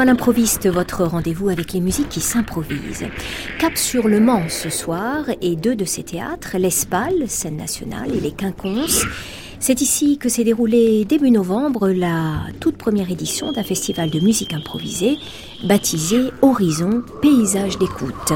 Dans l'improviste, votre rendez-vous avec les musiques qui s'improvisent. Cap sur le Mans ce soir et deux de ces théâtres, l'Espal, scène nationale, et les Quinconces. C'est ici que s'est déroulée début novembre la toute première édition d'un festival de musique improvisée baptisé Horizon Paysage d'écoute.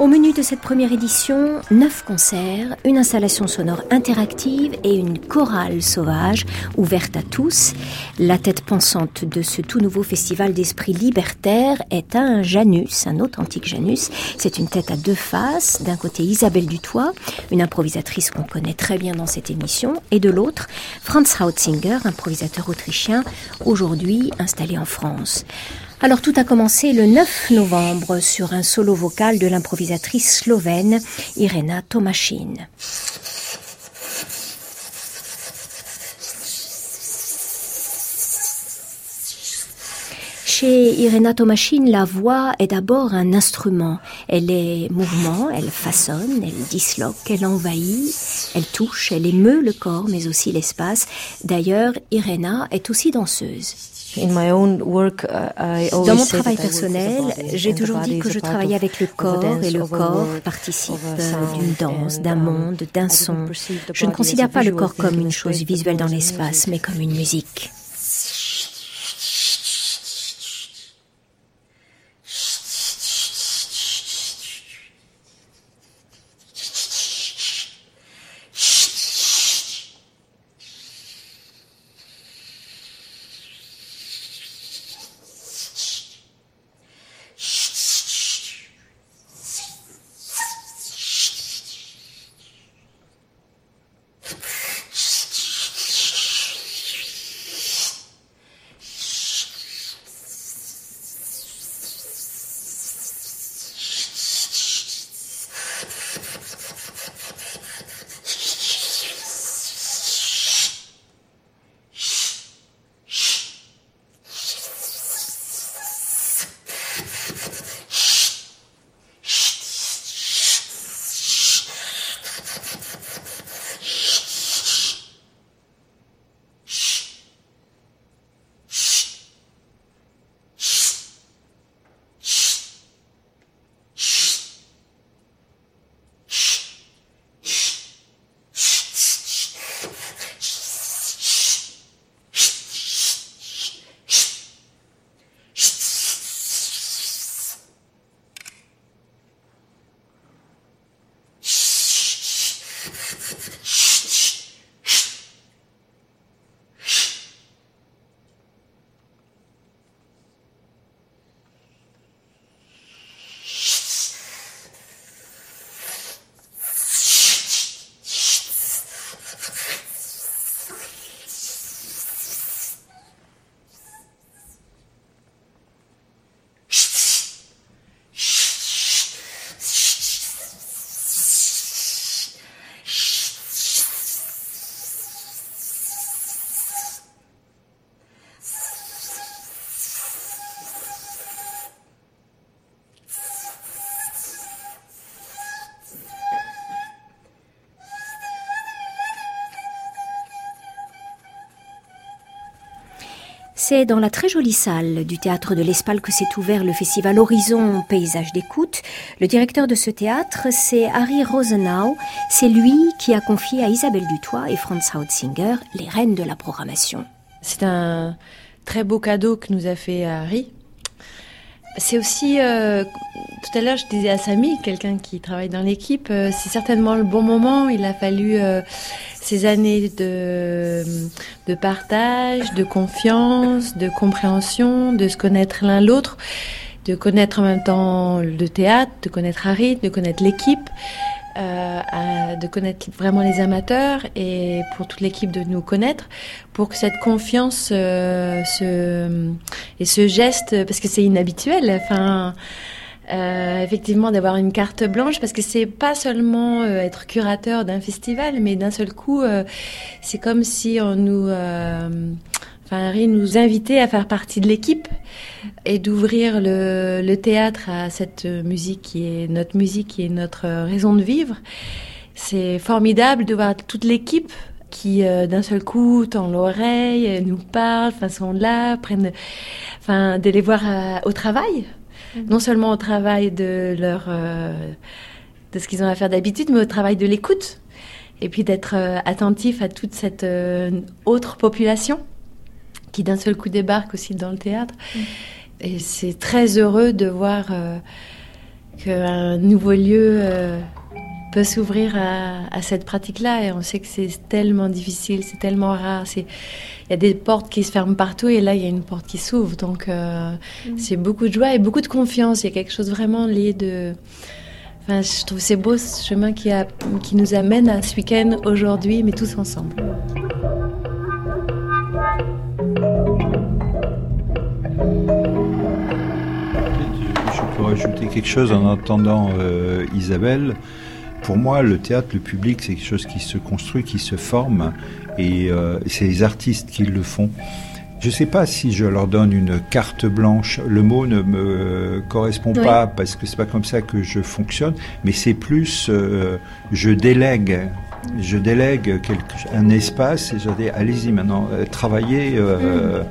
Au menu de cette première édition, neuf concerts, une installation sonore interactive et une chorale sauvage ouverte à tous. La tête pensante de ce tout nouveau festival d'esprit libertaire est un Janus, un authentique Janus. C'est une tête à deux faces. D'un côté, Isabelle Dutoit, une improvisatrice qu'on connaît très bien dans cette émission, et de l'autre, Franz Hautzinger, improvisateur autrichien, aujourd'hui installé en France. Alors tout a commencé le 9 novembre sur un solo vocal de l'improvisatrice slovène Irena Tomachin. Chez Irena Tomachin, la voix est d'abord un instrument. Elle est mouvement, elle façonne, elle disloque, elle envahit, elle touche, elle émeut le corps, mais aussi l'espace. D'ailleurs, Irena est aussi danseuse. Uh, Dans mon travail personnel, j'ai toujours dit que je travaillais avec le corps et le corps participe d'une danse, d'un monde, d'un son. Je ne considère pas le corps comme une chose visuelle dans l'espace, mais comme une musique. C'est dans la très jolie salle du théâtre de l'Espal que s'est ouvert le festival Horizon Paysage d'écoute. Le directeur de ce théâtre, c'est Harry Rosenau. C'est lui qui a confié à Isabelle Dutoit et Franz Hautzinger les rênes de la programmation. C'est un très beau cadeau que nous a fait Harry c'est aussi, euh, tout à l'heure je disais à Samy, quelqu'un qui travaille dans l'équipe, euh, c'est certainement le bon moment. Il a fallu euh, ces années de, de partage, de confiance, de compréhension, de se connaître l'un l'autre, de connaître en même temps le théâtre, de connaître Harry, de connaître l'équipe. Euh, de connaître vraiment les amateurs et pour toute l'équipe de nous connaître, pour que cette confiance euh, et ce geste, parce que c'est inhabituel, enfin. Euh, effectivement d'avoir une carte blanche parce que c'est pas seulement être curateur d'un festival mais d'un seul coup c'est comme si on nous enfin Harry nous invitait à faire partie de l'équipe et d'ouvrir le, théâtre à cette musique qui est notre musique, qui est notre raison de vivre. C'est formidable de voir toute l'équipe qui euh, d'un seul coup tend l'oreille, nous parle, enfin sont là, prennent, enfin de les voir euh, au travail, mm-hmm. non seulement au travail de leur euh, de ce qu'ils ont à faire d'habitude, mais au travail de l'écoute, et puis d'être attentif à toute cette autre population qui d'un seul coup débarque aussi dans le théâtre. Mm. Et c'est très heureux de voir euh, qu'un nouveau lieu euh, peut s'ouvrir à, cette pratique-là. Et on sait que c'est tellement difficile, c'est tellement rare. Il y a des portes qui se ferment partout et là, il y a une porte qui s'ouvre. Donc, euh, mm. c'est beaucoup de joie et beaucoup de confiance. Il y a quelque chose vraiment lié de... Enfin, je trouve c'est beau ce chemin qui, a, qui nous amène à ce week-end aujourd'hui, mais tous ensemble. ajouter quelque chose en entendant euh, Isabelle. Pour moi, le théâtre, le public, c'est quelque chose qui se construit, qui se forme, et euh, c'est les artistes qui le font. Je ne sais pas si je leur donne une carte blanche. Le mot ne me correspond pas parce que c'est pas comme ça que je fonctionne, mais c'est plus euh, je délègue, je délègue quelque, un espace et je dis allez-y maintenant, travaillez. Mm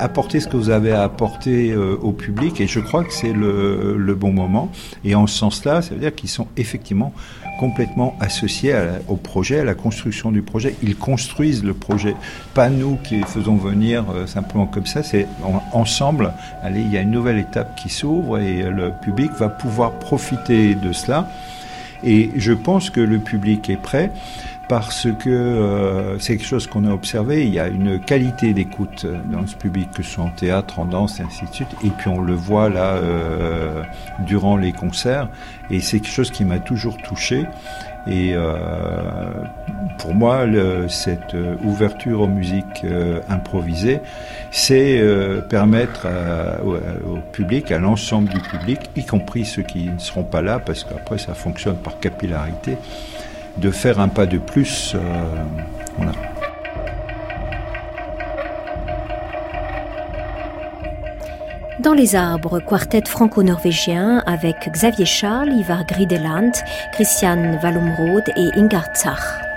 apporter ce que vous avez à apporter euh, au public et je crois que c'est le, bon moment. Et en ce sens-là, ça veut dire qu'ils sont effectivement complètement associés au projet, à la construction du projet. Ils construisent le projet, pas nous qui faisons venir euh, simplement comme ça. C'est ensemble. Allez, il y a une nouvelle étape qui s'ouvre et le public va pouvoir profiter de cela. Et je pense que le public est prêt parce que euh, c'est quelque chose qu'on a observé. Il y a une qualité d'écoute dans ce public, que ce soit en théâtre, en danse, et ainsi de suite. Et puis on le voit là euh, durant les concerts. Et c'est quelque chose qui m'a toujours touché. Et euh, pour moi, cette ouverture aux musiques improvisées, c'est permettre au, au, public, à l'ensemble du public, y compris ceux qui ne seront pas là, parce qu'après ça fonctionne par capillarité, de faire un pas de plus. Euh. Dans les arbres, quartet franco-norvégien avec Xavier Charles, Ivar Grideland, Christian Wallumrode et Ingard Zach.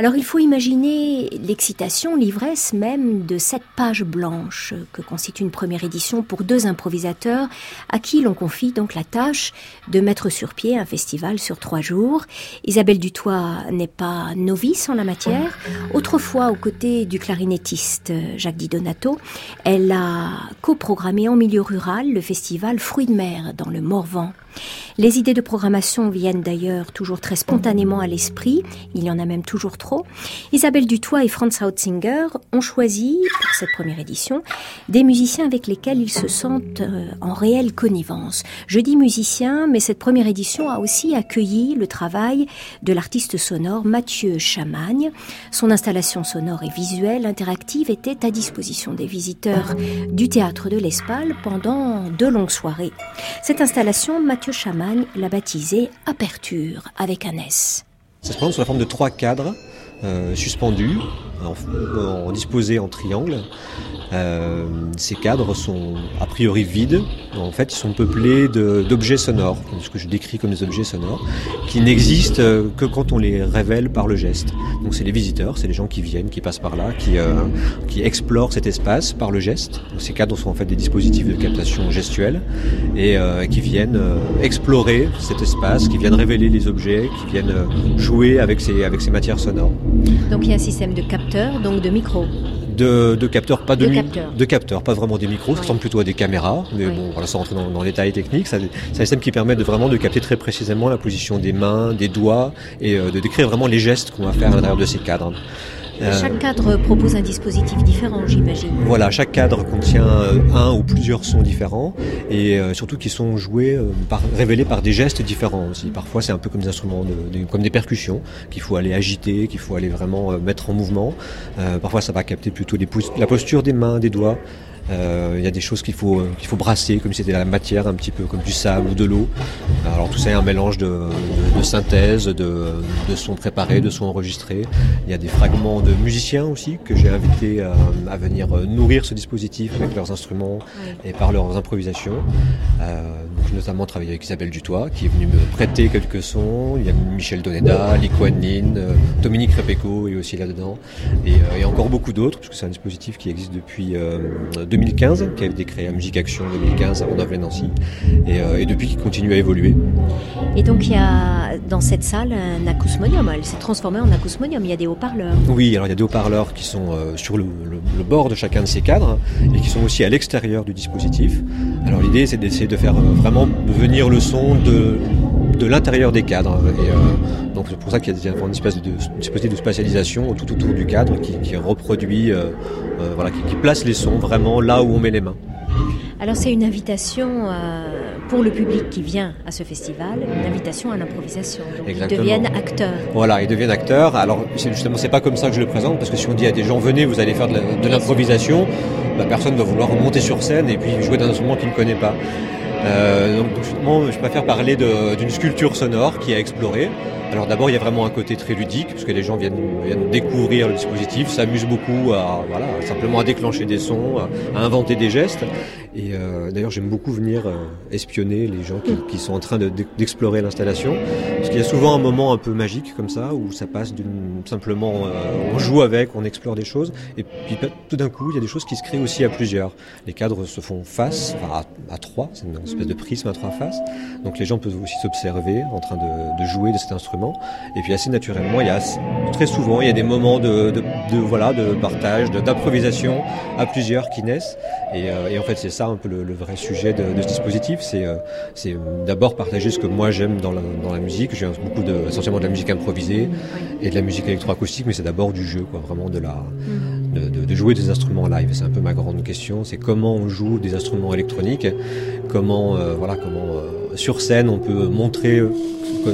Alors il faut imaginer l'excitation, l'ivresse même de cette page blanche que constitue une première édition pour deux improvisateurs à qui l'on confie donc la tâche de mettre sur pied un festival sur trois jours. Isabelle Dutoit n'est pas novice en la matière. Autrefois, aux côtés du clarinettiste Jacques Di Donato, elle a coprogrammé en milieu rural le festival Fruits de mer dans le Morvan. Les idées de programmation viennent d'ailleurs toujours très spontanément à l'esprit, il y en a même toujours trop. Isabelle Dutoit et Franz Hautzinger ont choisi, pour cette première édition, des musiciens avec lesquels ils se sentent euh, en réelle connivence. Je dis musiciens, mais cette première édition a aussi accueilli le travail de l'artiste sonore Mathieu Chamagne. Son installation sonore et visuelle interactive était à disposition des visiteurs du théâtre de l'Espal pendant deux longues soirées. Cette installation, Mathieu Chamagne l'a baptisée Aperture avec un S. Ça se présente sous la forme de trois cadres euh, suspendus, en, disposés en triangle, euh, ces cadres sont a priori vides. En fait, ils sont peuplés d'objets sonores, ce que je décris comme des objets sonores, qui n'existent euh, que quand on les révèle par le geste. Donc, c'est les visiteurs, c'est les gens qui viennent, qui passent par là, qui, euh, explorent cet espace par le geste. ces cadres sont en fait des dispositifs de captation gestuelle et qui viennent explorer cet espace, qui viennent révéler les objets, qui viennent jouer avec ces matières sonores. Donc, il y a un système de capteurs, donc de micros. De, capteurs, pas de, de, capteurs. pas vraiment des micros, ça ressemble plutôt à des caméras, mais bon, voilà, sans rentrer dans, dans les détails techniques, c'est un système qui permet de vraiment de capter très précisément la position des mains, des doigts, et euh, de décrire vraiment les gestes qu'on va faire à l'intérieur de ces cadres. Euh, chaque cadre propose un dispositif différent, j'imagine. Voilà, chaque cadre contient euh, un ou plusieurs sons différents et euh, surtout qui sont joués, par, révélés par des gestes différents aussi. Parfois, c'est un peu comme des instruments, de, comme des percussions qu'il faut aller agiter, qu'il faut aller vraiment mettre en mouvement. parfois, ça va capter plutôt la posture des mains, des doigts. Euh, il y a des choses qu'il faut, qu'il faut brasser, comme si c'était de la matière, un petit peu comme du sable ou de l'eau. Alors tout ça est un mélange de, de, synthèse, de, de, sons préparés, de sons enregistrés. Il y a des fragments de musiciens aussi que j'ai invités à, à, venir nourrir ce dispositif avec leurs instruments et par leurs improvisations. Euh, donc, j'ai notamment travaillé avec Isabelle Dutoit qui est venue me prêter quelques sons. Il y a Michel Doneda, euh, Dominique Repeco est aussi là-dedans. Et, euh, et, encore beaucoup d'autres, puisque c'est un dispositif qui existe depuis 2015, qui a été créé à Musique Action 2015 à Rondave-Nancy, et, euh, et, depuis qui continue à évoluer. Et donc il y a dans cette salle un acousmonium, elle s'est transformée en acousmonium, il y a des haut-parleurs. Oui, alors il y a des haut-parleurs qui sont euh, sur le, le, bord de chacun de ces cadres et qui sont aussi à l'extérieur du dispositif. Alors l'idée c'est d'essayer de faire euh, vraiment venir le son de de l'intérieur des cadres. Et, euh, donc c'est pour ça qu'il y a une espèce de, dispositif de spatialisation tout autour du cadre qui, qui reproduit, euh, euh, voilà, qui, qui, place les sons vraiment là où on met les mains. Alors c'est une invitation pour le public qui vient à ce festival, une invitation à l'improvisation. Donc ils deviennent acteurs. Voilà, ils deviennent acteurs. Alors justement, c'est pas comme ça que je le présente, parce que si on dit à des gens venez, vous allez faire de l'improvisation, bah, personne va vouloir monter sur scène et puis jouer d'un instrument qu'il ne connaît pas. Euh, donc je préfère parler d'une sculpture sonore qui a exploré. Alors d'abord, il y a vraiment un côté très ludique, puisque les gens viennent, viennent découvrir le dispositif, s'amusent beaucoup à voilà, simplement à déclencher des sons, à, inventer des gestes. Et euh, d'ailleurs, j'aime beaucoup venir euh, espionner les gens qui, qui sont en train d'explorer l'installation, parce qu'il y a souvent un moment un peu magique comme ça, où ça passe d'une simplement euh, on joue avec, on explore des choses, et puis tout d'un coup, il y a des choses qui se créent aussi à plusieurs. Les cadres se font face, enfin à, à trois, c'est une espèce de prisme à trois faces. Donc les gens peuvent aussi s'observer en train de, de jouer de cet instrument et puis assez naturellement, il y a très souvent, il y a des moments de, voilà, de partage, d'improvisation à plusieurs qui naissent. Et, euh, et en fait, c'est ça un peu le, vrai sujet de, ce dispositif. C'est euh, c'est d'abord partager ce que moi j'aime dans la, musique. J'ai beaucoup de, essentiellement de la musique improvisée et de la musique électroacoustique, mais c'est d'abord du jeu, quoi, vraiment de la, de, jouer des instruments live. C'est un peu ma grande question. C'est comment on joue des instruments électroniques, comment, euh, voilà, comment sur scène on peut montrer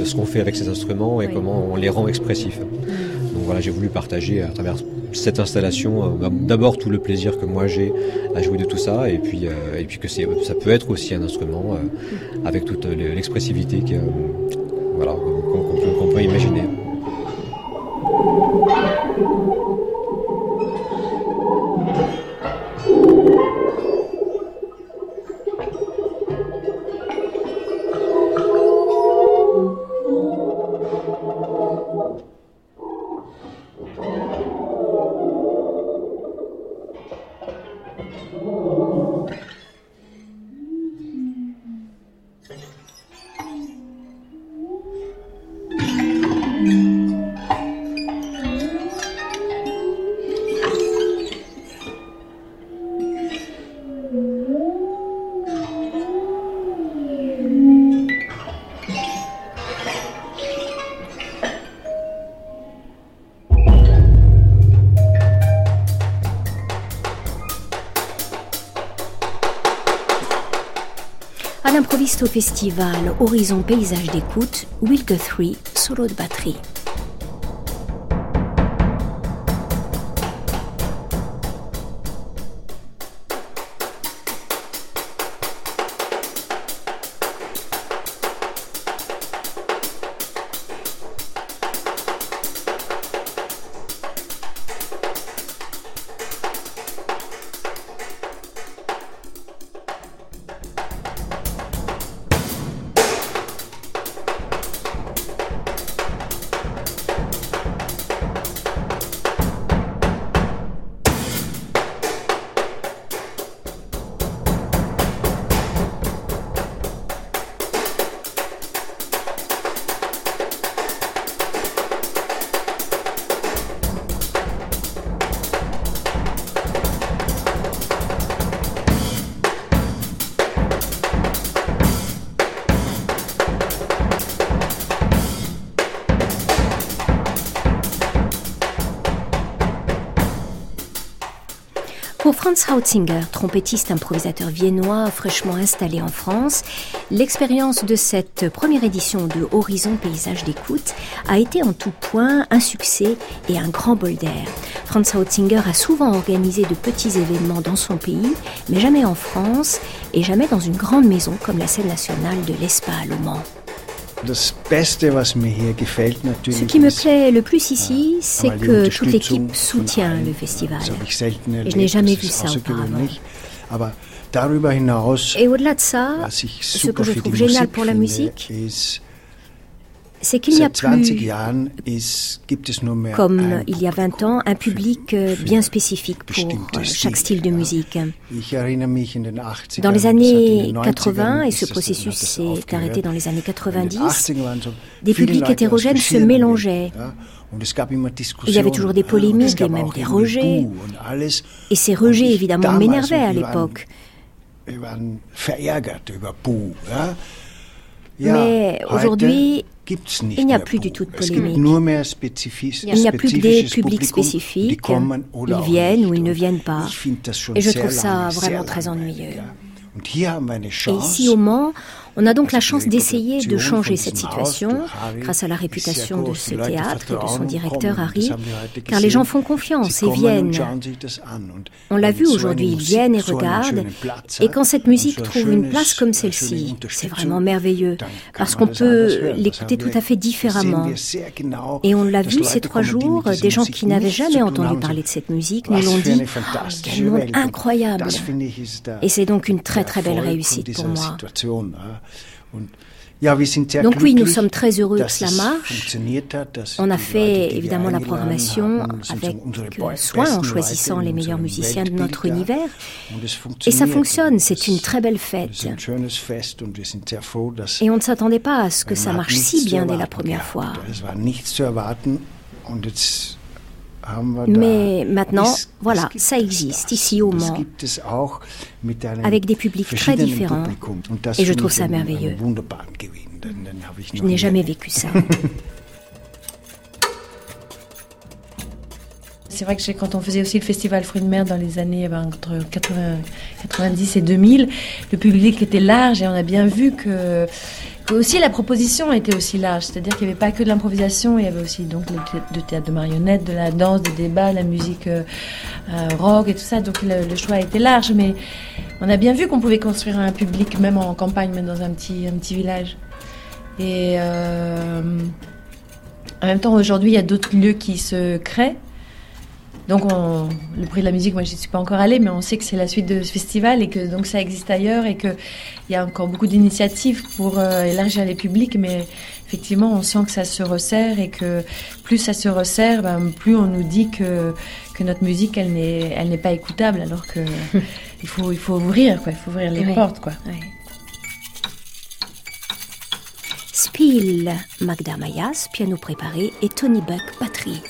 ce qu'on fait avec ces instruments et comment on les rend expressifs. Donc voilà, j'ai voulu partager à travers cette installation euh, bah, d'abord tout le plaisir que moi j'ai à jouer de tout ça et puis euh, et puis que c'est ça peut être aussi un instrument euh, avec toute l'expressivité que voilà qu'on peut, qu peut imaginer. Au festival Horizon Paysage d'écoute, Will Guthrie, solo de batterie. Pour Franz Hautzinger, trompettiste improvisateur viennois fraîchement installé en France, l'expérience de cette première édition de Horizon Paysage d'écoute a été en tout point un succès et un grand bol d'air. Franz Hautzinger a souvent organisé de petits événements dans son pays, mais jamais en France et jamais dans une grande maison comme la scène nationale de l'ESPA à. Ce qui me plaît le plus ici, c'est que toute l'équipe soutient le festival. Et je n'ai jamais vu ça auparavant. Et au-delà de ça, ce que je trouve génial pour la musique, c'est qu'il n'y a plus, comme il y a 20 ans, un public euh, bien spécifique pour euh, chaque style de musique. Dans les années 80, et ce processus s'est arrêté dans les années 90, des publics hétérogènes se mélangeaient. Il y avait toujours des polémiques et même des rejets. Et ces rejets, évidemment, m'énervaient à l'époque. Mais aujourd'hui, il n'y a plus du tout de polémique. Il n'y a plus que des publics spécifiques. Ils viennent ou ils ne viennent pas. Et je trouve ça vraiment très ennuyeux. Et ici au Mans, on a donc la chance d'essayer de changer cette situation grâce à la réputation de ce théâtre et de son directeur Harry, car les gens font confiance et viennent. On l'a vu aujourd'hui, ils viennent et regardent, et quand cette musique trouve une place comme celle-ci, c'est vraiment merveilleux, parce qu'on peut l'écouter tout à fait différemment. Et on l'a vu ces trois jours, des gens qui n'avaient jamais entendu parler de cette musique nous l'ont dit, oh, quel monde incroyable. Et c'est donc une très très belle réussite pour moi. Donc oui, nous sommes très heureux que cela marche. On a fait évidemment la programmation avec soin en choisissant les meilleurs musiciens de notre univers. Et ça fonctionne, c'est une très belle fête. Et on ne s'attendait pas à ce que ça marche si bien dès la première fois. Mais maintenant, voilà, ça existe ici au Mans, avec des publics très différents, et je trouve ça merveilleux. Je n'ai jamais vécu ça. C'est vrai que quand on faisait aussi le festival Fruits de mer dans les années eh ben, entre 90 et 2000, le public était large et on a bien vu que aussi la proposition était aussi large, c'est-à-dire qu'il n'y avait pas que de l'improvisation, il y avait aussi donc le théâtre de marionnettes, de la danse, des débats, la musique euh, euh, rock et tout ça. Donc le, choix était large, mais on a bien vu qu'on pouvait construire un public même en campagne, même dans un petit un petit village. Et euh, en même temps, aujourd'hui, il y a d'autres lieux qui se créent. Donc, le prix de la musique, moi, je n'y suis pas encore allée, mais on sait que c'est la suite de ce festival et que donc ça existe ailleurs et qu'il y a encore beaucoup d'initiatives pour euh, élargir les publics. Mais effectivement, on sent que ça se resserre et que plus ça se resserre, ben, plus on nous dit que, que notre musique, elle n'est, elle n'est pas écoutable, alors que il faut, il faut ouvrir, quoi. Il faut ouvrir les portes, quoi. Spiel, Magda Mayas, piano préparé, et Tony Buck, batterie.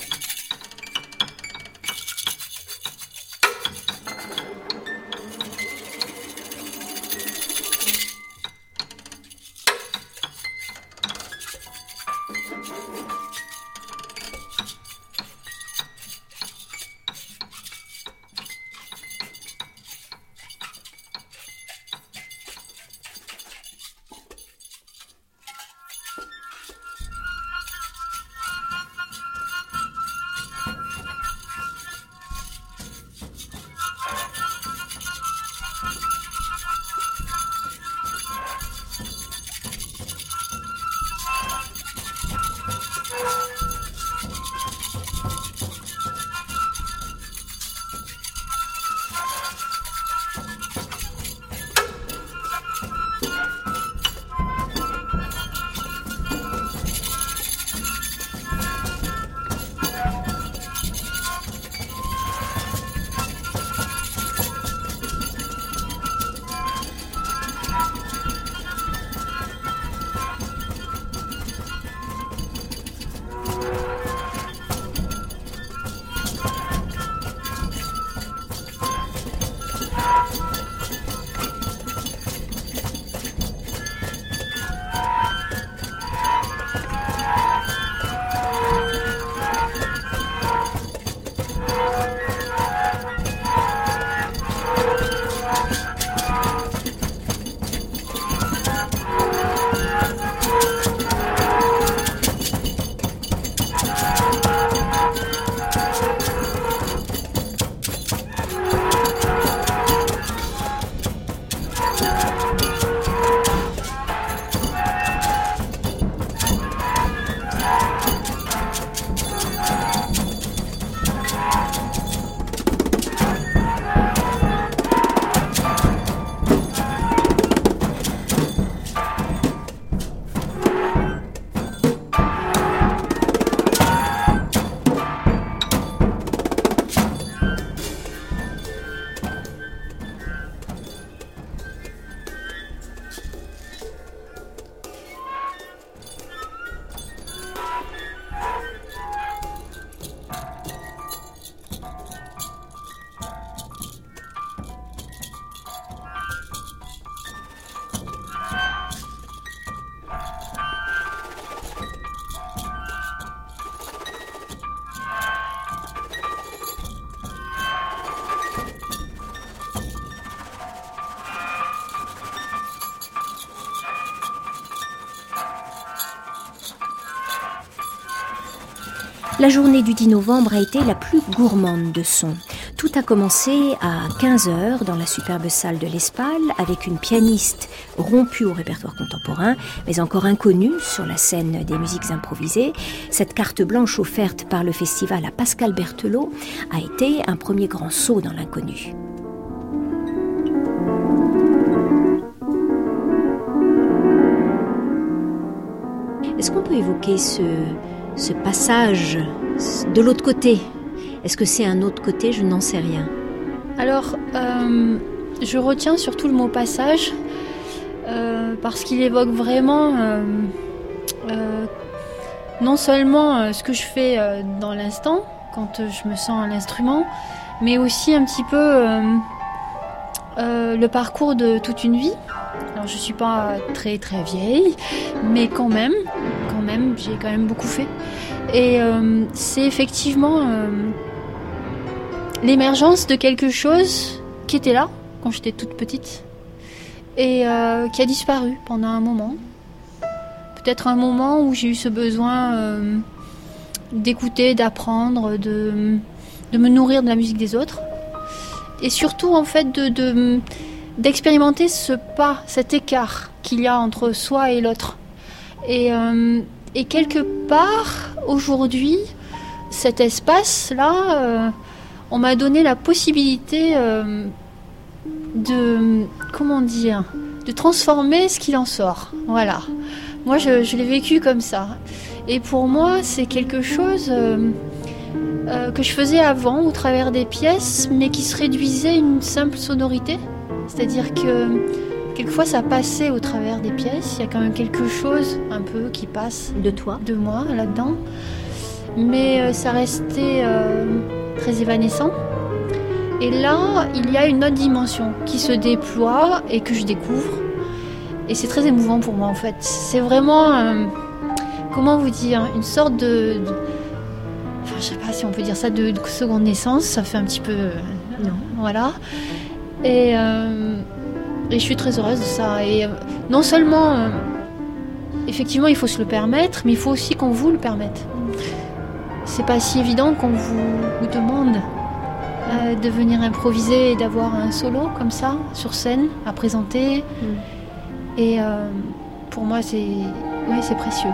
La journée du 10 novembre a été la plus gourmande de son. Tout a commencé à 15h dans la superbe salle de l'Espal avec une pianiste rompue au répertoire contemporain, mais encore inconnue sur la scène des musiques improvisées. Cette carte blanche offerte par le festival à Pascal Berthelot a été un premier grand saut dans l'inconnu. Est-ce qu'on peut évoquer ce, ce passage de l'autre côté Est-ce que c'est un autre côté? Je n'en sais rien. Alors, euh, je retiens surtout le mot passage euh, parce qu'il évoque vraiment euh, non seulement ce que je fais dans l'instant, quand je me sens à l'instrument, mais aussi un petit peu le parcours de toute une vie. Alors je suis pas très très vieille, mais quand même, j'ai quand même beaucoup fait. Et euh, c'est effectivement euh, l'émergence de quelque chose qui était là quand j'étais toute petite et euh, qui a disparu pendant un moment. Peut-être un moment où j'ai eu ce besoin d'écouter, d'apprendre, de, de, me nourrir de la musique des autres. Et surtout en fait de d'expérimenter ce pas, cet écart qu'il y a entre soi et l'autre. Et, et, quelque part, aujourd'hui, cet espace-là, euh, on m'a donné la possibilité euh, de, comment dire, de transformer ce qu'il en sort. Voilà. Moi, je, je l'ai vécu comme ça. Et pour moi, c'est quelque chose que je faisais avant au travers des pièces, mais qui se réduisait à une simple sonorité. C'est-à-dire que quelquefois ça passait au travers des pièces, il y a quand même quelque chose un peu qui passe de toi, de moi là-dedans. Mais euh, ça restait euh, très évanescent. Et là, il y a une autre dimension qui se déploie et que je découvre. Et c'est très émouvant pour moi en fait. C'est vraiment, euh, comment vous dire, une sorte de, enfin je sais pas si on peut dire ça, de, de seconde naissance. Ça fait un petit peu, non, voilà. Euh, et, je suis très heureuse de ça. Et euh, non seulement, euh, effectivement, il faut se le permettre, mais il faut aussi qu'on vous le permette. C'est pas si évident qu'on vous, demande de venir improviser et d'avoir un solo comme ça sur scène à présenter. Mm. Et pour moi, c'est ouais, c'est précieux.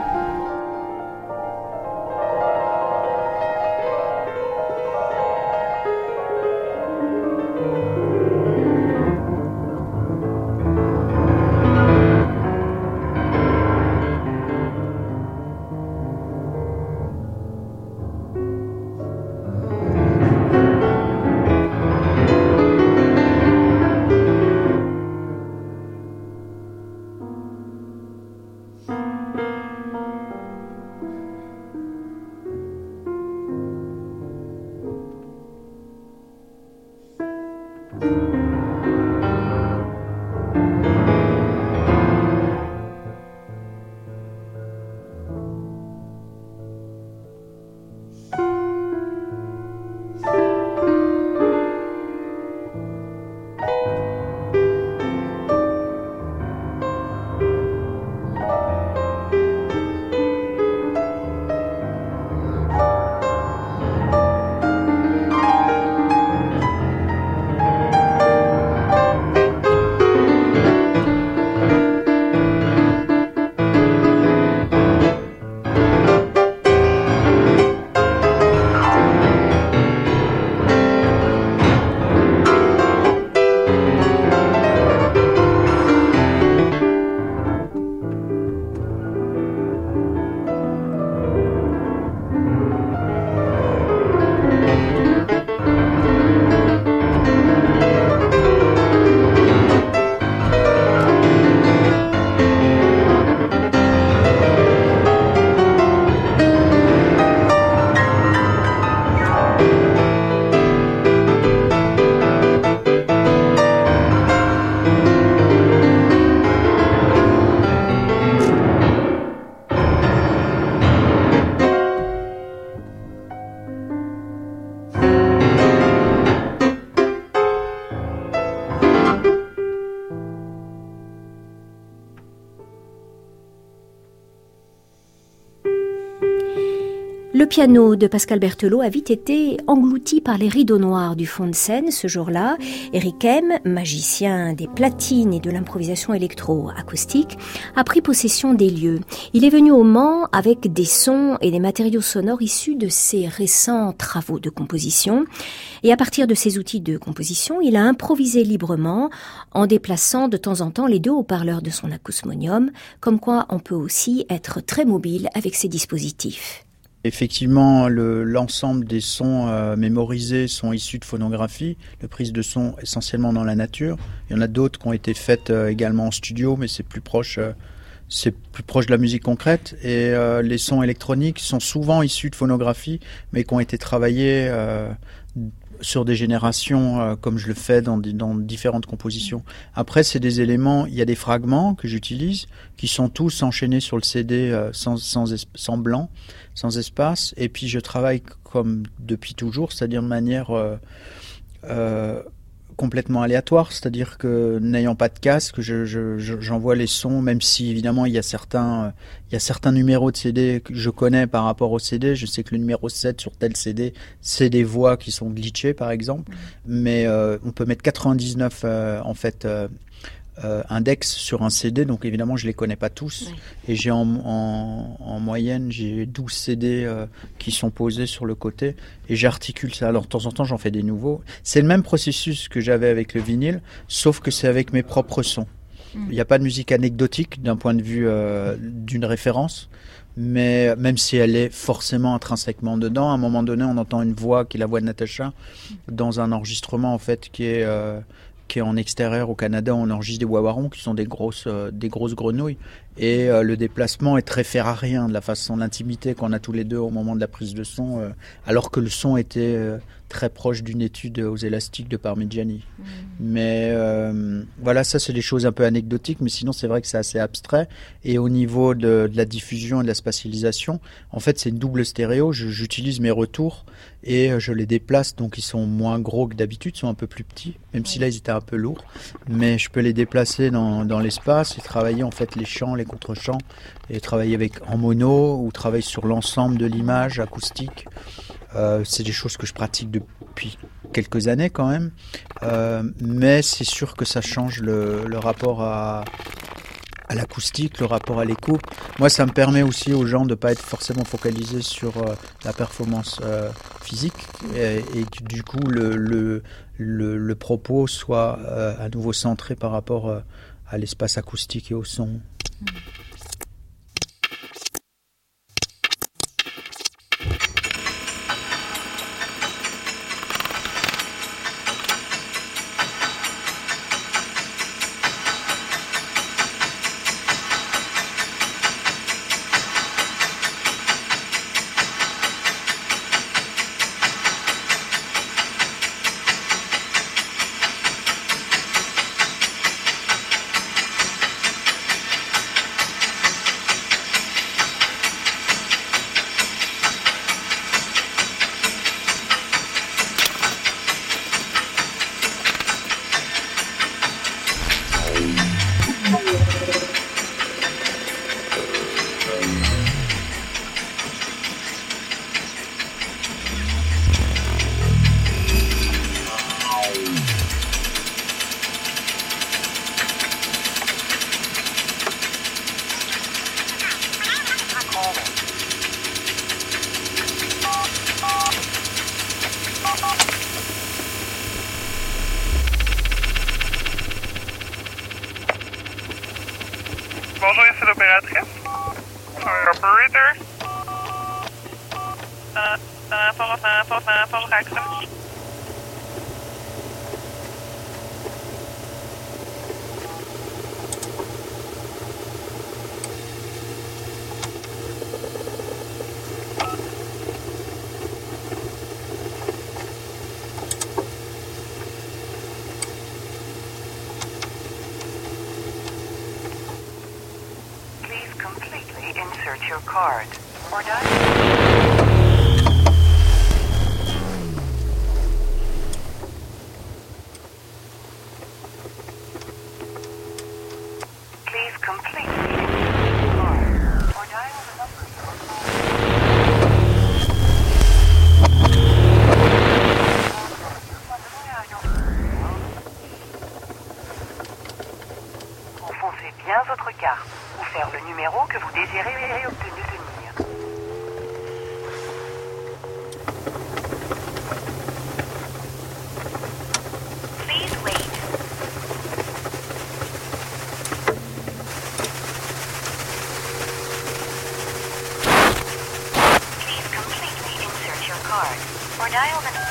Le piano de Pascal Berthelot a vite été englouti par les rideaux noirs du fond de scène ce jour-là. Eric M, magicien des platines et de l'improvisation électro-acoustique, a pris possession des lieux. Il est venu au Mans avec des sons et des matériaux sonores issus de ses récents travaux de composition. Et à partir de ses outils de composition, il a improvisé librement en déplaçant de temps en temps les deux haut-parleurs de son acousmonium, comme quoi on peut aussi être très mobile avec ces dispositifs. Effectivement, l'ensemble des sons euh, mémorisés sont issus de phonographie, de prise de son essentiellement dans la nature. Il y en a d'autres qui ont été faites euh, également en studio, mais c'est plus proche, euh, c'est plus proche de la musique concrète. Et les sons électroniques sont souvent issus de phonographie, mais qui ont été travaillés sur des générations euh, comme je le fais dans, différentes compositions. Après, c'est des éléments, il y a des fragments que j'utilise qui sont tous enchaînés sur le CD euh, sans, sans, sans, blanc, sans espace. Et puis je travaille comme depuis toujours, c'est-à-dire de manière euh, euh complètement aléatoire, c'est-à-dire que n'ayant pas de casque, j'envoie je, je, les sons, même si évidemment il y a certains, il y a certains numéros de CD que je connais par rapport au CD. Je sais que le numéro 7 sur tel CD, c'est des voix qui sont glitchées par exemple, mmh. mais euh, on peut mettre 99 euh, en fait euh, euh, index sur un CD, donc évidemment je les connais pas tous. Et j'ai en, en, moyenne j'ai 12 CD euh, qui sont posés sur le côté et j'articule ça. Alors de temps en temps j'en fais des nouveaux. C'est le même processus que j'avais avec le vinyle, sauf que c'est avec mes propres sons. Hmm. Il n'y a pas de musique anecdotique d'un point de vue euh, d'une référence, mais même si elle est forcément intrinsèquement dedans, à un moment donné on entend une voix qui est la voix de Natacha dans un enregistrement en fait qui est qui en extérieur au Canada, on enregistre des wawarons qui sont des grosses, euh, des grosses grenouilles. Et euh, le déplacement est très ferrarien de la façon, l'intimité qu'on a tous les deux au moment de la prise de son, euh, alors que le son était très proche d'une étude aux élastiques de Parmigiani. Mmh. Mais euh, voilà, ça c'est des choses un peu anecdotiques, mais sinon c'est vrai que c'est assez abstrait. Et au niveau de, de, la diffusion et de la spatialisation, en fait c'est une double stéréo. J'utilise mes retours et je les déplace, donc ils sont moins gros que d'habitude, sont un peu plus petits, même si là ils étaient un peu lourds. Mais je peux les déplacer dans, dans l'espace et travailler en fait les chants, les contre-chants, et travailler avec en mono ou travailler sur l'ensemble de l'image acoustique. Euh, c'est des choses que je pratique depuis quelques années quand même, euh, mais c'est sûr que ça change le, rapport à, l'acoustique, le rapport à l'écho. Moi, ça me permet aussi aux gens de ne pas être forcément focalisés sur euh, la performance physique et, du coup le, propos soit à nouveau centré par rapport à l'espace acoustique et au son. Mmh. 大丈夫で。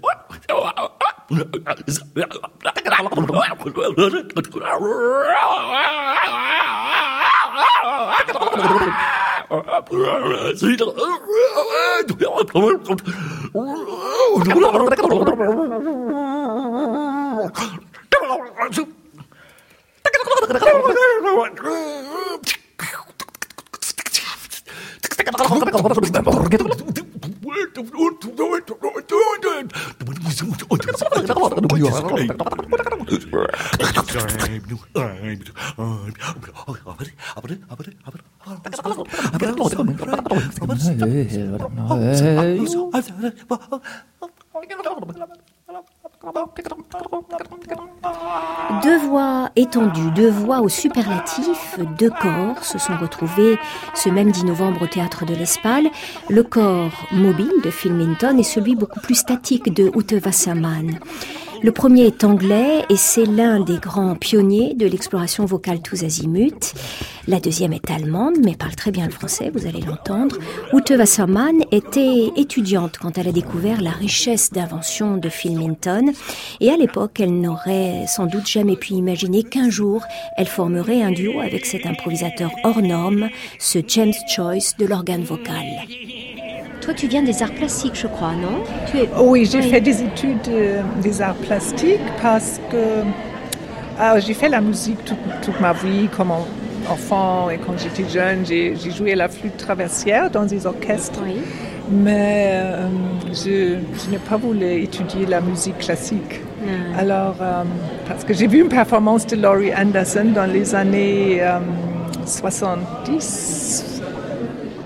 What? Deux voix étendues, deux voix au superlatif, deux corps se sont retrouvés ce même 10 novembre au théâtre de l'Espal. Le corps mobile de Phil Minton et celui beaucoup plus statique de Ute Wasserman. Le premier est anglais et c'est l'un des grands pionniers de l'exploration vocale tous azimuts. La deuxième est allemande mais parle très bien le français, vous allez l'entendre. Ute Wasserman était étudiante quand elle a découvert la richesse d'invention de Phil Minton et à l'époque elle n'aurait sans doute jamais pu imaginer qu'un jour elle formerait un duo avec cet improvisateur hors norme, ce James Joyce de l'organe vocal. Toi, tu viens des arts plastiques, je crois, non? Tu es... Oui, j'ai fait des études euh, des arts plastiques parce que ah, j'ai fait la musique toute, toute, ma vie comme enfant et quand j'étais jeune, j'ai joué la flûte traversière dans des orchestres. Oui. Mais euh, je, je n'ai pas voulu étudier la musique classique. Ah. Alors, euh, parce que j'ai vu une performance de Laurie Anderson dans les années 70.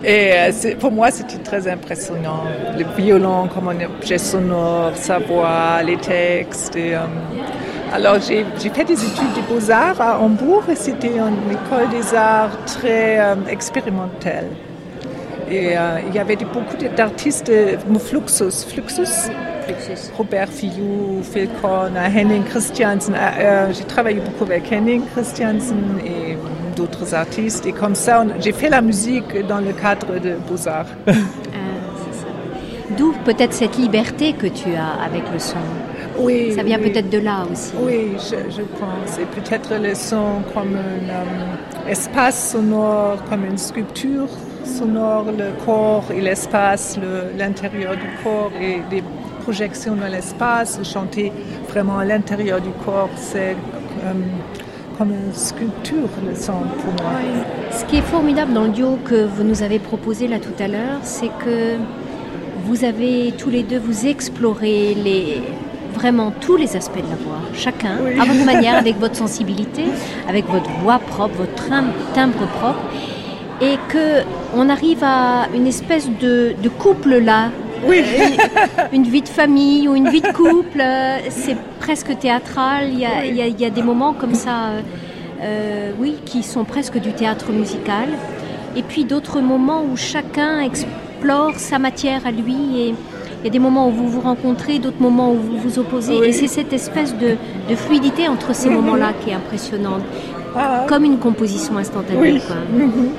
Et euh, pour moi, c'était très impressionnant. Le violon comme un objet sonore, sa voix, les textes. Et, euh, alors, j'ai fait des études de beaux-arts à Hambourg et c'était une école des arts très euh, expérimentale. Et il y avait beaucoup d'artistes, Fluxus, Fluxus, Fluxus. Robert Fillou, Phil Korn, Henning Christiansen. j'ai travaillé beaucoup avec Henning Christiansen et d'autres artistes. Et comme ça, j'ai fait la musique dans le cadre de Beaux-Arts. Ah, D'où peut-être cette liberté que tu as avec le son. Oui. Ça vient oui. peut-être de là aussi. Oui, je, je pense. Et peut-être le son comme un um, espace sonore, comme une sculpture sonore, le corps et l'espace, l'intérieur du corps et des projections dans l'espace, chanter vraiment à l'intérieur du corps, c'est um, comme une sculpture, le son pour moi. Oui. Ce qui est formidable dans le duo que vous nous avez proposé là tout à l'heure, c'est que vous avez tous les deux, vous exploré les, vraiment tous les aspects de la voix, chacun oui. à votre manière, avec votre sensibilité, avec votre voix propre, votre timbre propre, et que on arrive à une espèce de, de couple là. Oui. Une, une, vie de famille ou une vie de couple, c'est presque théâtral. Il y, a, oui. il, y a, il y, a, des moments comme ça, euh, oui, qui sont presque du théâtre musical. Et puis d'autres moments où chacun explore sa matière à lui et il y a des moments où vous vous rencontrez, d'autres moments où vous vous opposez. Oui. Et c'est cette espèce de, de, fluidité entre ces moments-là qui est impressionnante. Ah. Comme une composition instantanée. Oui. Mm -hmm. mm.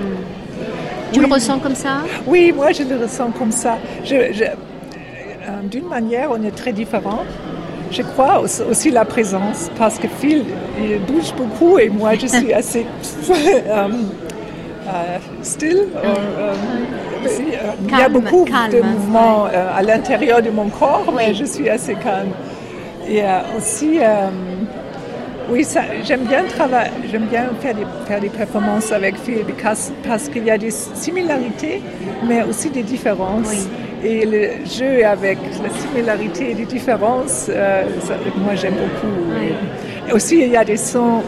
Tu oui. le ressens comme ça? Oui, moi je le ressens comme ça. Je, je, euh, D'une manière, on est très différents. Je crois aussi la présence, parce que Phil, il bouge beaucoup et moi je suis assez... um, il y a beaucoup calme, de mouvements ouais. à l'intérieur de mon corps, mais Oui. je suis assez calme. Et aussi, oui, j'aime bien travailler, j'aime bien faire des, faire des performances avec Phil parce, parce qu'il y a des similarités, mais aussi des différences. Et le jeu avec la similarité et les différences, euh, ça- moi j'aime beaucoup. Et aussi, il y a des sons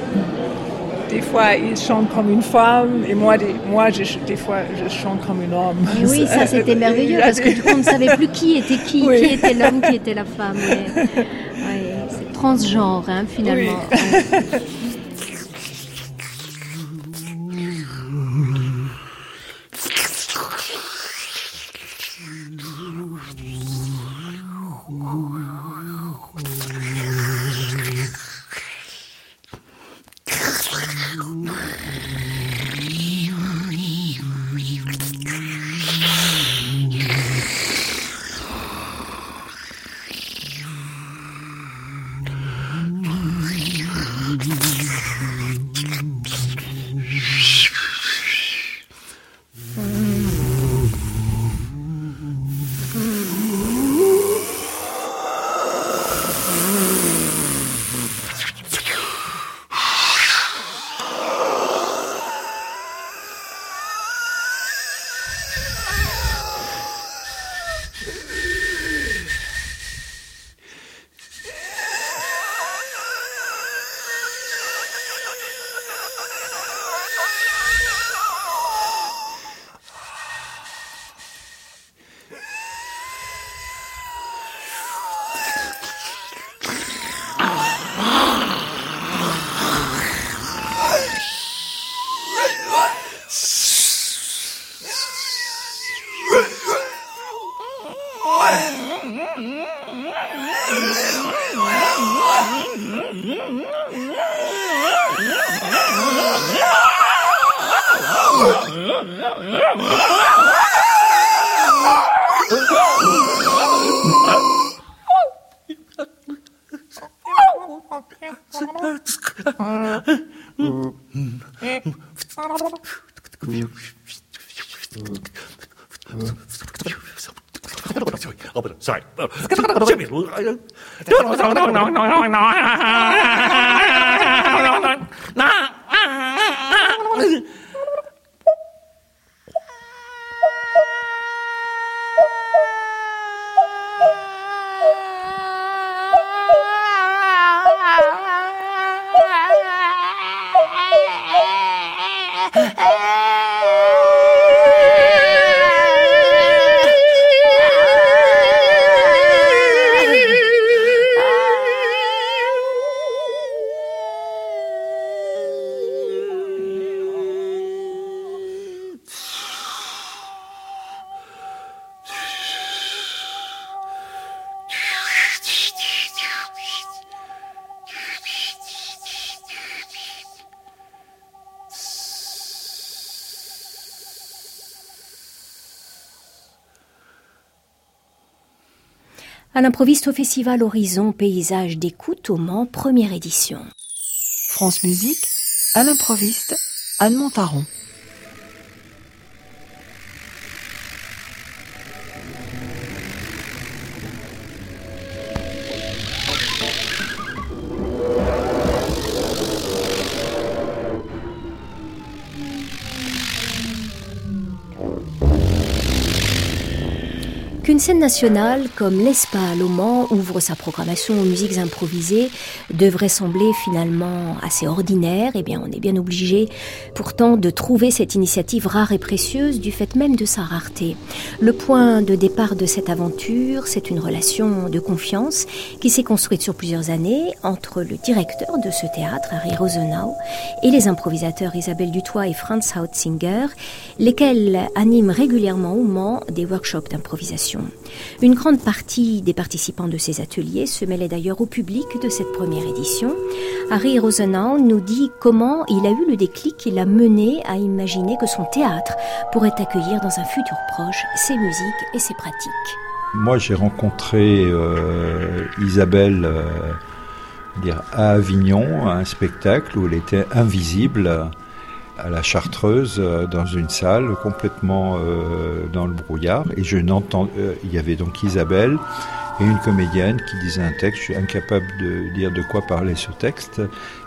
des fois, il chante comme une femme et moi, des, moi je, des fois, je chante comme un homme. Et oui, ça c'était Il merveilleux parce que du coup on ne savait plus qui était qui, Oui. qui était l'homme, qui était la femme. ouais, c'est transgenre hein, finalement. Ouais. I don't, À l'improviste au festival Horizon Paysage d'écoute au Mans, première édition. France Musique, à l'improviste, Anne Montaron. Scène nationale comme l'ESPAL au Mans ouvre sa programmation aux musiques improvisées devrait sembler finalement assez ordinaire, eh bien on est bien obligé pourtant de trouver cette initiative rare et précieuse du fait même de sa rareté. Le point de départ de cette aventure, c'est une relation de confiance qui s'est construite sur plusieurs années entre le directeur de ce théâtre, Harry Rosenau, et les improvisateurs Isabelle Dutoit et Franz Hautzinger, lesquels animent régulièrement au Mans des workshops d'improvisation. Une grande partie des participants de ces ateliers se mêlaient d'ailleurs au public de cette première édition. Harry Rosenau nous dit comment il a eu le déclic qui l'a mené à imaginer que son théâtre pourrait accueillir dans un futur proche ses musiques et ses pratiques. Moi, j'ai rencontré euh, Isabelle euh, à Avignon, à un spectacle où elle était invisible. À la Chartreuse, euh, dans une salle complètement euh, dans le brouillard. Et je n'entends. euh, il y avait donc Isabelle et une comédienne qui disait un texte. Je suis incapable de dire de quoi parlait ce texte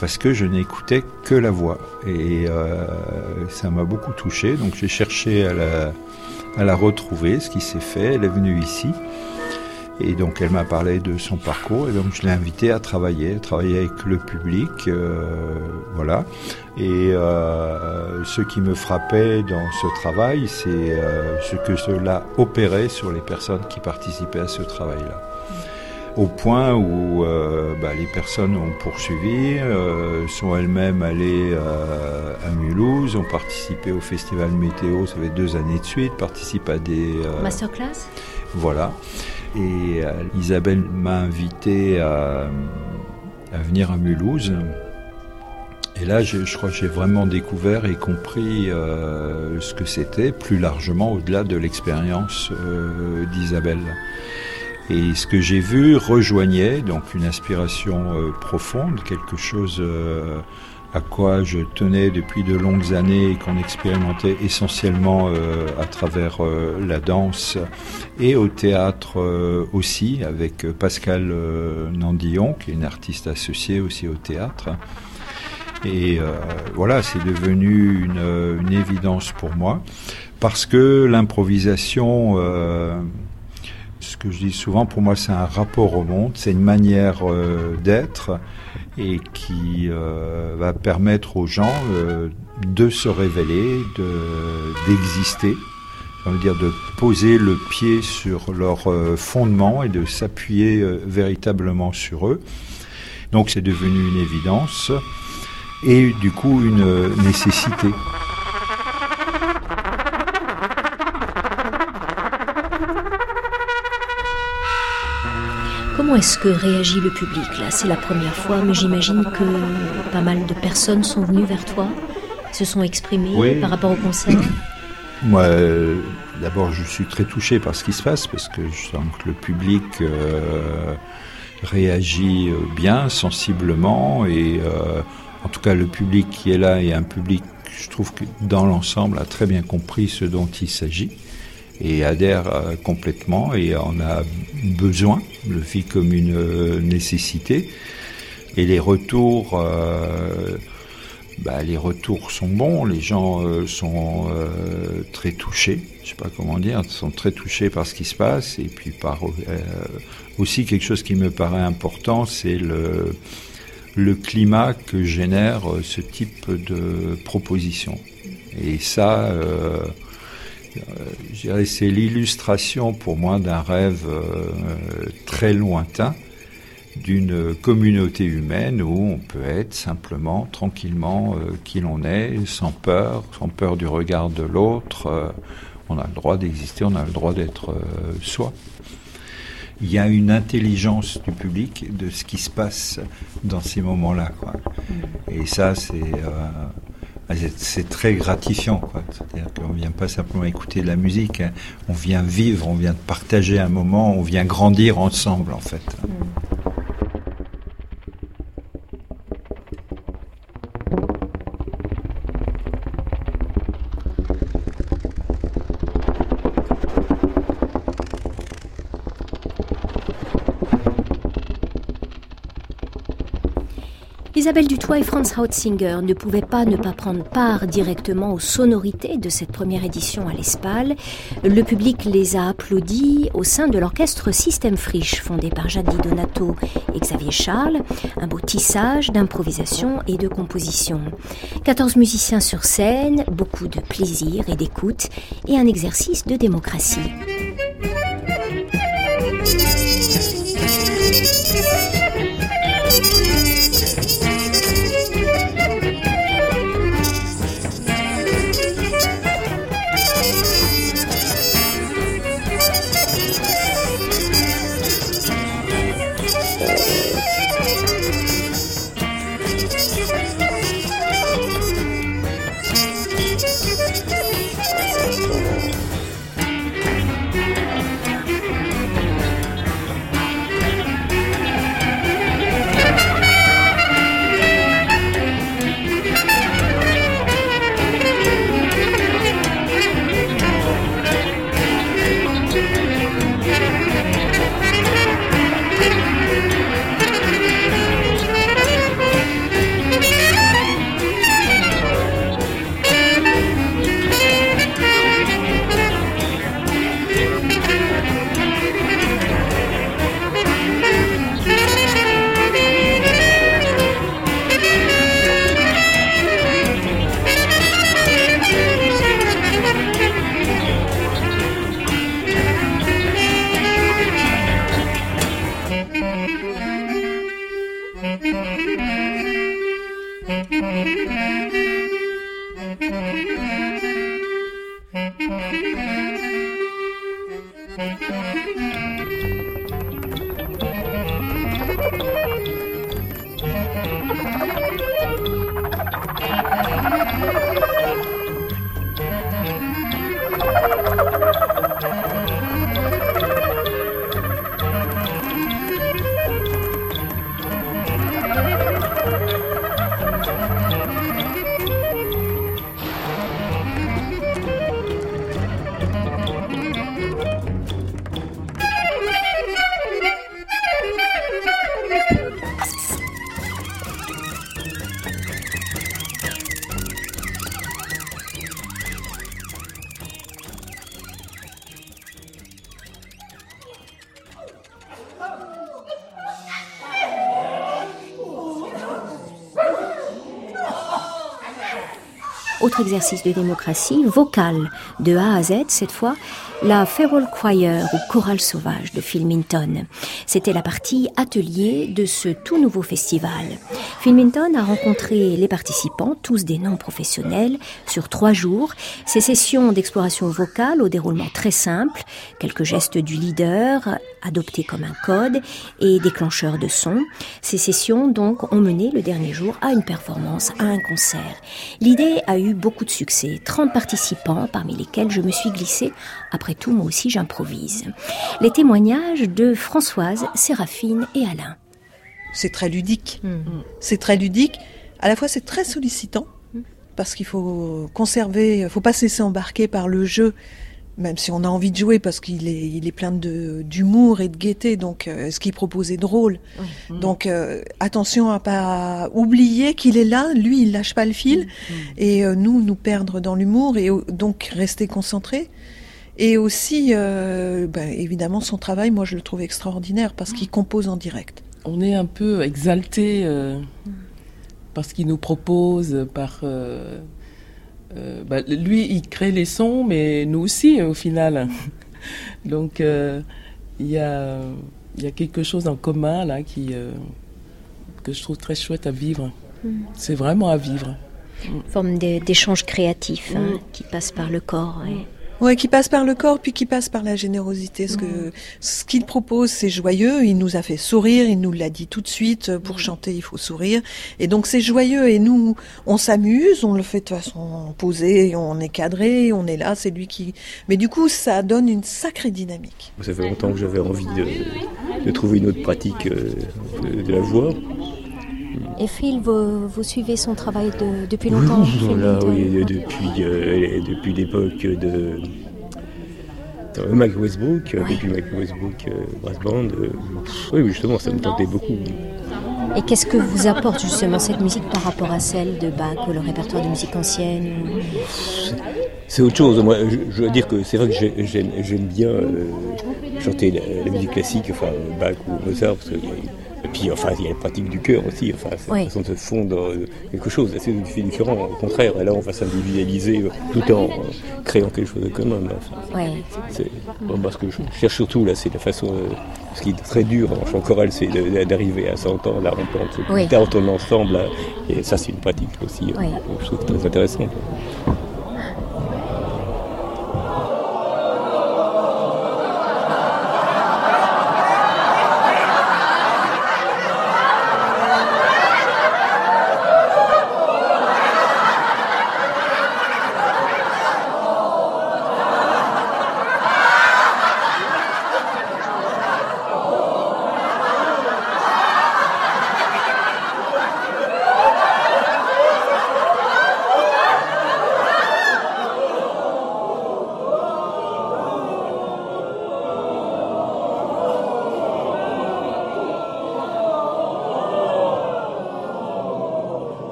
parce que je n'écoutais que la voix. Et ça m'a beaucoup touché. Donc j'ai cherché à la, à la retrouver, ce qui s'est fait. Elle est venue ici. Et donc elle m'a parlé de son parcours et donc je l'ai invitée à travailler, à travailler avec le public, euh, voilà. Et euh, ce qui me frappait dans ce travail, c'est euh, ce que cela opérait sur les personnes qui participaient à ce travail-là. Au point où euh, bah, les personnes ont poursuivi, euh, sont elles-mêmes allées euh, à Mulhouse, ont participé au festival météo, ça fait deux années de suite, participent à des euh, Masterclass? Voilà. Et euh, Isabelle m'a invité à, à venir à Mulhouse. Et là, je, crois que j'ai vraiment découvert et compris euh, ce que c'était, plus largement au-delà de l'expérience euh, d'Isabelle. Et ce que j'ai vu rejoignait donc une aspiration euh, profonde, quelque chose euh, à quoi je tenais depuis de longues années et qu'on expérimentait essentiellement euh, à travers euh, la danse et au théâtre euh, aussi, avec Pascal Nandillon, qui est une artiste associée aussi au théâtre. Et voilà, c'est devenu une, une évidence pour moi, parce que l'improvisation, ce que je dis souvent, pour moi, c'est un rapport au monde, c'est une manière euh, d'être et qui euh, va permettre aux gens euh, de se révéler, de- d'exister, veut dire de poser le pied sur leur fondement et de s'appuyer véritablement sur eux. Donc c'est devenu une évidence et du coup une nécessité. Est-ce que réagit le public là? C'est la première fois, mais j'imagine que pas mal de personnes sont venues vers toi, se sont exprimées Oui. par rapport au concert? Moi, euh, d'abord, je suis très touché par ce qui se passe parce que je sens que le public euh, réagit euh, bien, sensiblement, et euh, en tout cas, le public qui est là est un public, je trouve que dans l'ensemble, a très bien compris ce dont il s'agit et adhère euh, complètement et en a besoin, le vit comme une euh, nécessité. Et les retours, euh, bah, les retours sont bons, les gens sont très touchés, je sais pas comment dire, sont très touchés par ce qui se passe et puis par aussi quelque chose qui me paraît important, c'est le le climat que génère ce type de proposition. Et ça, euh, euh, je dirais, c'est l'illustration pour moi d'un rêve euh, très lointain d'une communauté humaine où on peut être simplement, tranquillement, euh, qui l'on est, sans peur, sans peur du regard de l'autre. euh, on a le droit d'exister, on a le droit d'être euh, soi. Il y a une intelligence du public de ce qui se passe dans ces moments-là. Et ça, c'est euh, c'est- c'est très gratifiant. quoi. C'est-à-dire qu'on vient pas simplement écouter de la musique, hein. on vient vivre, on vient partager un moment, on vient grandir ensemble en fait. Isabelle Dutoit et Franz Hautzinger ne pouvaient pas ne pas prendre part directement aux sonorités de cette première édition à l'Espal. Le public les a applaudis au sein de l'orchestre Système Friche, fondé par Jade Di Donato et Xavier Charles. Un beau tissage d'improvisation et de composition. 14 musiciens sur scène, beaucoup de plaisir et d'écoute, et un exercice de démocratie. Exercice de démocratie, vocal, de A à Z cette fois, la Feral Choir ou chorale sauvage de Phil Minton. C'était la partie atelier de ce tout nouveau festival. Phil Minton a rencontré les participants, tous des noms professionnels, sur trois jours. Ces sessions d'exploration vocale au déroulement très simple, quelques gestes du leader, adoptés comme un code, et déclencheurs de son. Ces sessions donc ont mené le dernier jour à une performance, à un concert. L'idée a eu beaucoup de succès, 30 participants parmi lesquels je me suis glissée après tout, moi aussi, j'improvise. Les témoignages de Françoise, Séraphine et Alain. C'est très ludique. C'est très ludique. À la fois, c'est très sollicitant parce qu'il faut conserver, il faut pas se laisser embarquer par le jeu, même si on a envie de jouer parce qu'il est, il est plein de d'humour et de gaieté. Donc, euh, ce qu'il propose est drôle. Donc, euh, attention à pas oublier qu'il est là. Lui, il lâche pas le fil, et euh, nous, nous perdre dans l'humour et donc rester concentrés. Et aussi, ben, évidemment, son travail, moi, je le trouve extraordinaire parce qu'il compose en direct. On est un peu exalté euh, par ce qu'il nous propose, par euh, bah, lui, il crée les sons, mais nous aussi, au final. Donc, euh, il y, a, il y a quelque chose en commun là qui euh, que je trouve très chouette à vivre. C'est vraiment à vivre. Forme d'é- d'échange créatif hein, Mm. qui passe par le corps. ouais. Ouais, qui passe par le corps, puis qui passe par la générosité. Ce que ce qu'il propose, c'est joyeux. Il nous a fait sourire. Il nous l'a dit tout de suite. Pour chanter, il faut sourire. Et donc c'est joyeux. Et nous, on s'amuse. On le fait de façon posée. On est cadré. On est là. C'est lui qui. Mais du coup, ça donne une sacrée dynamique. Ça fait longtemps que j'avais envie de, de trouver une autre pratique euh, de, de la voix. Et Phil, vous, vous suivez son travail de- depuis longtemps Voilà, oui, depuis, euh, depuis l'époque de de Mac Westbrook, avec le Mac Westbrook euh, Brass Band. euh, oui, justement, ça me tentait beaucoup. Et qu'est-ce que vous apporte justement cette musique par rapport à celle de Bach ou le répertoire de musique ancienne C'est autre chose. Moi, je, je dois dire que c'est vrai que j'ai- j'aime bien euh, chanter la, la musique classique, enfin Bach ou Mozart, parce que, et puis enfin il y a la pratique du cœur aussi, enfin c'est Oui. une façon de se fondre quelque chose d'assez différent. Au contraire, là on va s'individualiser euh, tout en euh, créant quelque chose de commun. Ouais. c'est- bon, parce que je cherche surtout là, c'est la façon. euh, ce qui est très dur en chant choral, c'est d'arriver à s'entendre, à entendre, Oui. ensemble. là. et ça, c'est une pratique aussi. Oui. Je trouve très intéressante.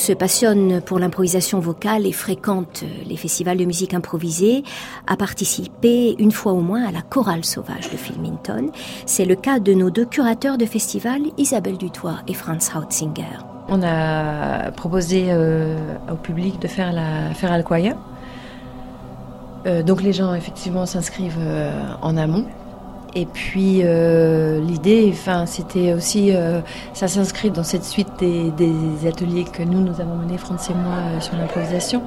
Se passionne pour l'improvisation vocale et fréquente les festivals de musique improvisée a participé une fois au moins à la chorale sauvage de Phil Minton. C'est le cas de nos deux curateurs de festival, Isabelle Dutoit et Franz Hautzinger. On a proposé euh, au public de faire la faire Alquaya. Euh, donc les gens effectivement s'inscrivent euh, en amont Et puis euh, l'idée, enfin, c'était aussi, euh, ça s'inscrit dans cette suite des, des ateliers que nous, nous avons menés, France et moi, euh, sur l'improvisation,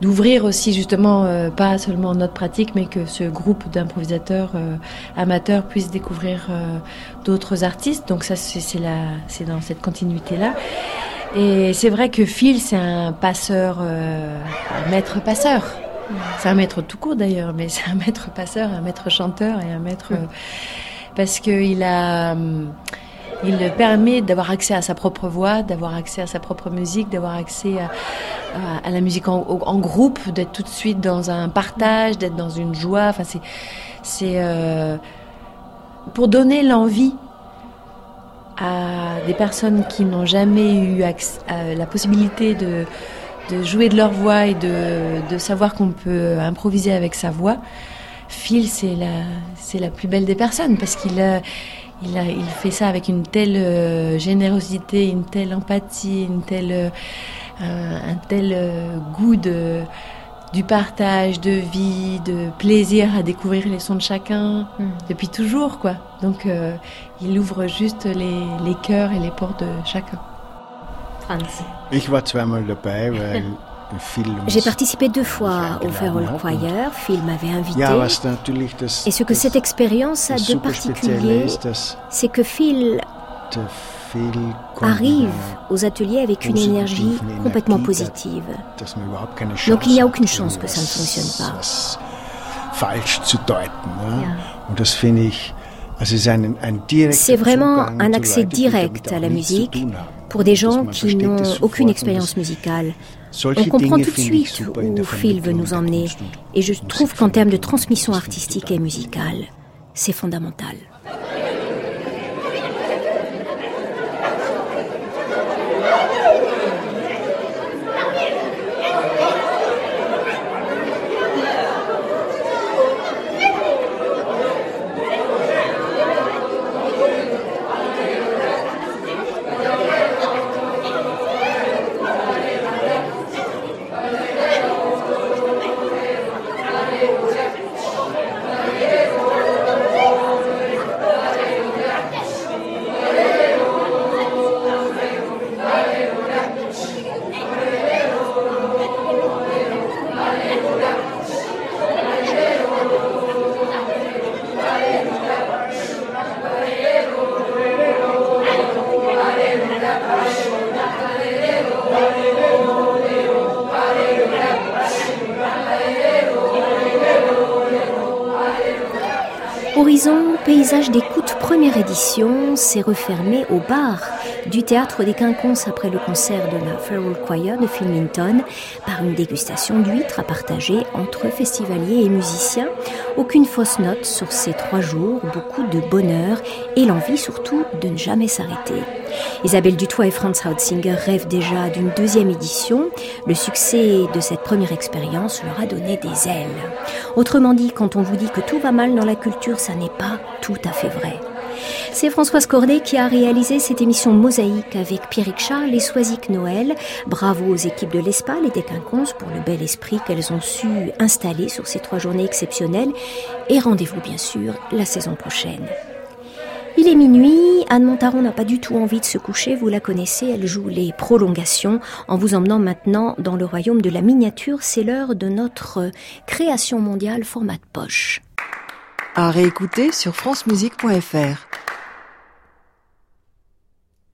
d'ouvrir aussi justement, euh, pas seulement notre pratique, mais que ce groupe d'improvisateurs euh, amateurs puisse découvrir euh, d'autres artistes. Donc ça, c'est dans cette continuité-là. Et c'est vrai que Phil, c'est un passeur, un maître passeur. C'est un maître tout court d'ailleurs, mais c'est un maître passeur, un maître chanteur et un maître euh, parce qu'il a, hum, il permet d'avoir accès à sa propre voix, d'avoir accès à sa propre musique, d'avoir accès à, à- à la musique en, groupe, d'être tout de suite dans un partage, d'être dans une joie. Enfin, c'est, c'est euh, pour donner l'envie à des personnes qui n'ont jamais eu à la possibilité de, de jouer de leur voix et de, de savoir qu'on peut improviser avec sa voix. Phil, c'est la, c'est la plus belle des personnes parce qu'il a, il a, il fait ça avec une telle euh, générosité, une telle empathie, une telle, euh, un, un tel euh, goût de, du partage, de vie, de plaisir à découvrir les sons de chacun depuis toujours, quoi. Donc, euh, il ouvre juste les, les cœurs et les portes de chacun. Franz. Ich war zweimal dabei, weil Phil uns J'ai participé deux fois au hat. Choir. Phil m'avait invité. Et ce que cette expérience a de particulier, c'est que Phil arrive aux ateliers avec une énergie complètement positive. Donc il n'y a aucune chance que ça ne fonctionne pas. C'est vraiment un accès direct à la musique. Pour des gens qui n'ont aucune expérience musicale. On comprend tout de suite où Phil veut nous emmener. Et je trouve qu'en termes de transmission artistique et musicale, c'est fondamental. Horizon, paysage d'écoute, première édition, s'est refermé au bar du théâtre des Quinconces après le concert de la Feral Choir de Filmington par une dégustation d'huîtres à partager entre festivaliers et musiciens. Aucune fausse note sur ces trois jours, beaucoup de bonheur et l'envie surtout de ne jamais s'arrêter. Isabelle Dutoit et Franz Hautzinger rêvent déjà d'une deuxième édition. Le succès de cette première expérience leur a donné des ailes. Autrement dit, quand on vous dit que tout va mal dans la culture, ça n'est pas tout à fait vrai. C'est Françoise Cordet qui a réalisé cette émission Mosaïque avec Pierrick Charles et Soisic Noël. Bravo aux équipes de l'ESPAL et des Quinconces pour le bel esprit qu'elles ont su installer sur ces trois journées exceptionnelles. Et rendez-vous bien sûr la saison prochaine. Il est minuit, Anne Montaron n'a pas du tout envie de se coucher, vous la connaissez, elle joue les prolongations en vous emmenant maintenant dans le royaume de la miniature, c'est l'heure de notre création mondiale format de poche. À réécouter sur francemusique.fr.